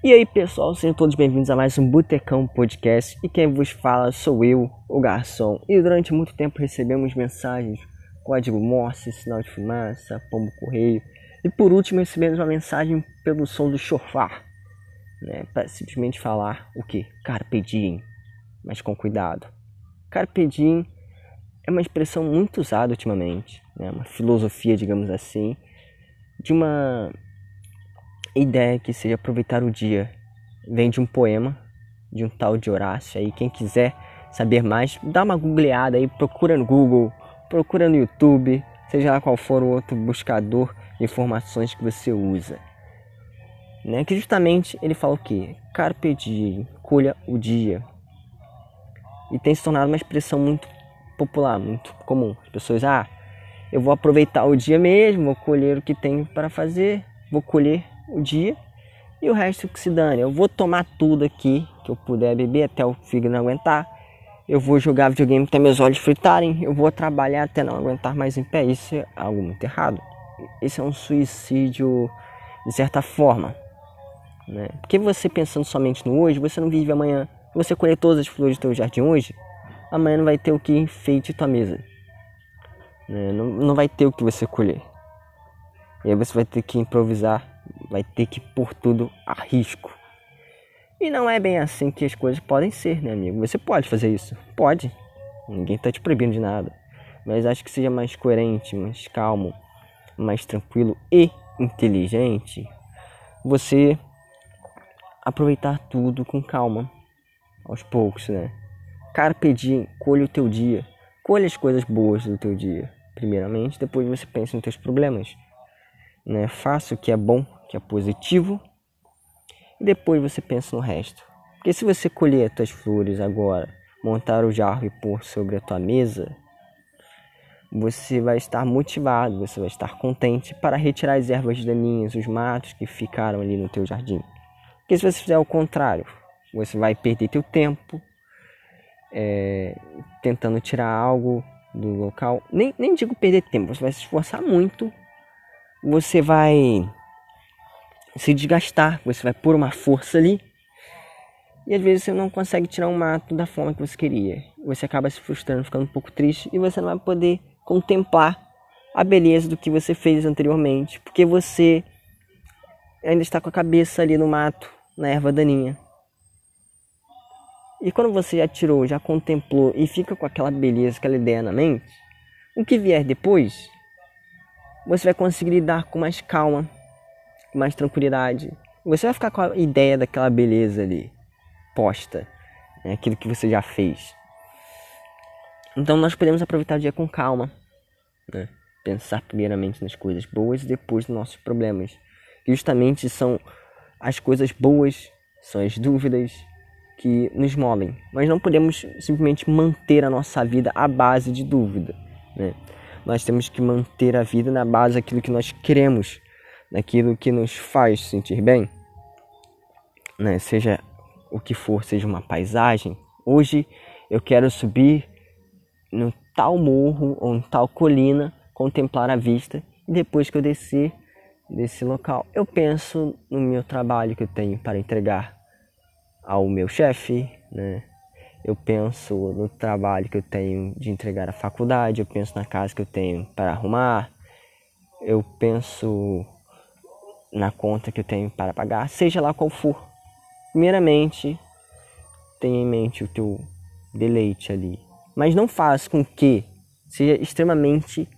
E aí pessoal, sejam todos bem-vindos a mais um Botecão Podcast e quem vos fala sou eu, o garçom. E durante muito tempo recebemos mensagens, código Morse, sinal de fumaça, pombo correio e por último recebemos uma mensagem pelo som do chofar, né, para simplesmente falar o que? Carpe diem, mas com cuidado. Carpe diem é uma expressão muito usada ultimamente, né, uma filosofia, digamos assim, de uma ideia que seja aproveitar o dia. Vem de um poema de um tal de Horácio aí. Quem quiser saber mais, dá uma googleada aí, procura no Google, procura no YouTube, seja lá qual for o outro buscador de informações que você usa. Né? Que justamente ele fala o quê? Carpe diem, colha o dia. E tem se tornado uma expressão muito popular, muito comum. As pessoas, ah, eu vou aproveitar o dia mesmo, vou colher o que tenho para fazer, vou colher o dia e o resto que se dane. Eu vou tomar tudo aqui que eu puder beber até o fígado não aguentar. Eu vou jogar videogame até meus olhos fritarem. Eu vou trabalhar até não aguentar mais em pé. Isso é algo muito errado. Esse é um suicídio de certa forma. Né? Porque você pensando somente no hoje, você não vive amanhã. Se você colher todas as flores do teu jardim hoje, amanhã não vai ter o que enfeite tua mesa. Né? Não, não vai ter o que você colher. E aí você vai ter que improvisar vai ter que pôr tudo a risco. E não é bem assim que as coisas podem ser, né, amigo? Você pode fazer isso? Pode. Ninguém está te proibindo de nada. Mas acho que seja mais coerente, mais calmo, mais tranquilo e inteligente você aproveitar tudo com calma, aos poucos, né? Carpe diem, colhe o teu dia. Colhe as coisas boas do teu dia, primeiramente, depois você pensa nos teus problemas. Né? Faça o que é bom que é positivo, e depois você pensa no resto. Porque se você colher as tuas flores agora, montar o jarro e pôr sobre a tua mesa, você vai estar motivado, você vai estar contente para retirar as ervas daninhas, os matos que ficaram ali no teu jardim. Porque se você fizer o contrário, você vai perder teu tempo é, tentando tirar algo do local. Nem, nem digo perder tempo, você vai se esforçar muito. Você vai se desgastar, você vai pôr uma força ali e às vezes você não consegue tirar um mato da forma que você queria. Você acaba se frustrando, ficando um pouco triste e você não vai poder contemplar a beleza do que você fez anteriormente, porque você ainda está com a cabeça ali no mato, na erva daninha. E quando você já tirou, já contemplou e fica com aquela beleza, aquela ideia na mente, o que vier depois, você vai conseguir lidar com mais calma, mais tranquilidade. Você vai ficar com a ideia daquela beleza ali posta, né? aquilo que você já fez. Então nós podemos aproveitar o dia com calma, né? pensar primeiramente nas coisas boas e depois nos nossos problemas. Justamente são as coisas boas, são as dúvidas que nos movem. Mas não podemos simplesmente manter a nossa vida à base de dúvida. Né? Nós temos que manter a vida na base daquilo que nós queremos naquilo que nos faz sentir bem, né? seja o que for, seja uma paisagem. Hoje eu quero subir no tal morro ou em tal colina, contemplar a vista e depois que eu descer desse local, eu penso no meu trabalho que eu tenho para entregar ao meu chefe, né? Eu penso no trabalho que eu tenho de entregar à faculdade, eu penso na casa que eu tenho para arrumar, eu penso na conta que eu tenho para pagar, seja lá qual for. Primeiramente, tenha em mente o teu deleite ali. Mas não faz com que seja extremamente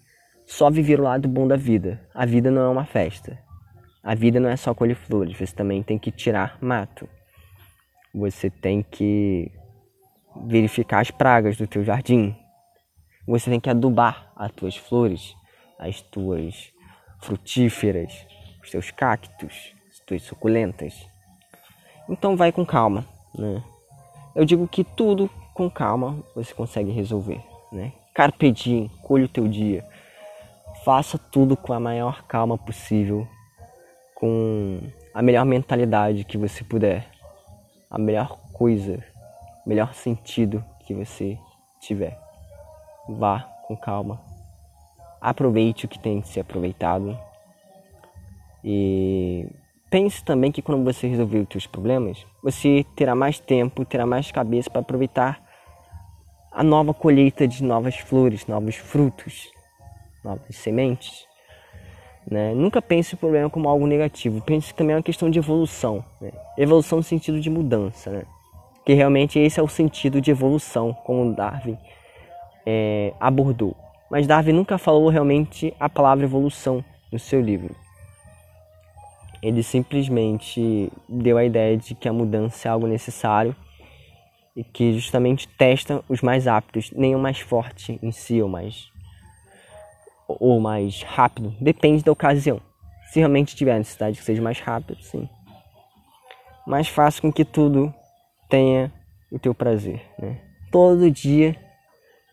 só viver o lado bom da vida. A vida não é uma festa. A vida não é só colher flores, você também tem que tirar mato. Você tem que verificar as pragas do teu jardim. Você tem que adubar as tuas flores, as tuas frutíferas, os teus cactos, as tuas suculentas. Então vai com calma, né? Eu digo que tudo com calma você consegue resolver, né? Carpe diem, colhe o teu dia. Faça tudo com a maior calma possível, com a melhor mentalidade que você puder, a melhor coisa, melhor sentido que você tiver. Vá com calma. Aproveite o que tem que ser aproveitado e pense também que quando você resolver os seus problemas, você terá mais tempo, terá mais cabeça para aproveitar a nova colheita de novas flores, novos frutos, novas sementes. Né? Nunca pense o problema como algo negativo, pense também é uma questão de evolução. Né? Evolução no sentido de mudança, né? que realmente esse é o sentido de evolução, como Darwin é, abordou. Mas Darwin nunca falou realmente a palavra evolução no seu livro. Ele simplesmente deu a ideia de que a mudança é algo necessário e que justamente testa os mais aptos, nem o mais forte em si ou mais ou mais rápido, depende da ocasião. Se realmente tiver necessidade que seja mais rápido, sim. Mas faça com que tudo tenha o teu prazer, né? Todo dia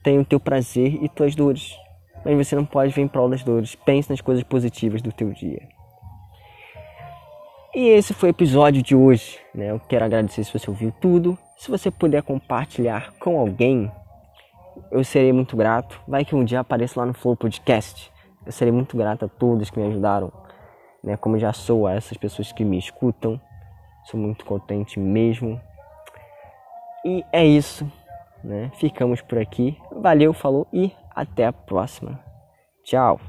tem o teu prazer e tuas dores. Mas você não pode ver em prol das dores. Pense nas coisas positivas do teu dia. E esse foi o episódio de hoje. Né? Eu quero agradecer se você ouviu tudo. Se você puder compartilhar com alguém, eu serei muito grato. Vai que um dia apareça lá no Flow Podcast. Eu serei muito grato a todos que me ajudaram, né? Como já sou a essas pessoas que me escutam. Sou muito contente mesmo. E é isso, né? Ficamos por aqui. Valeu, falou e até a próxima. Tchau.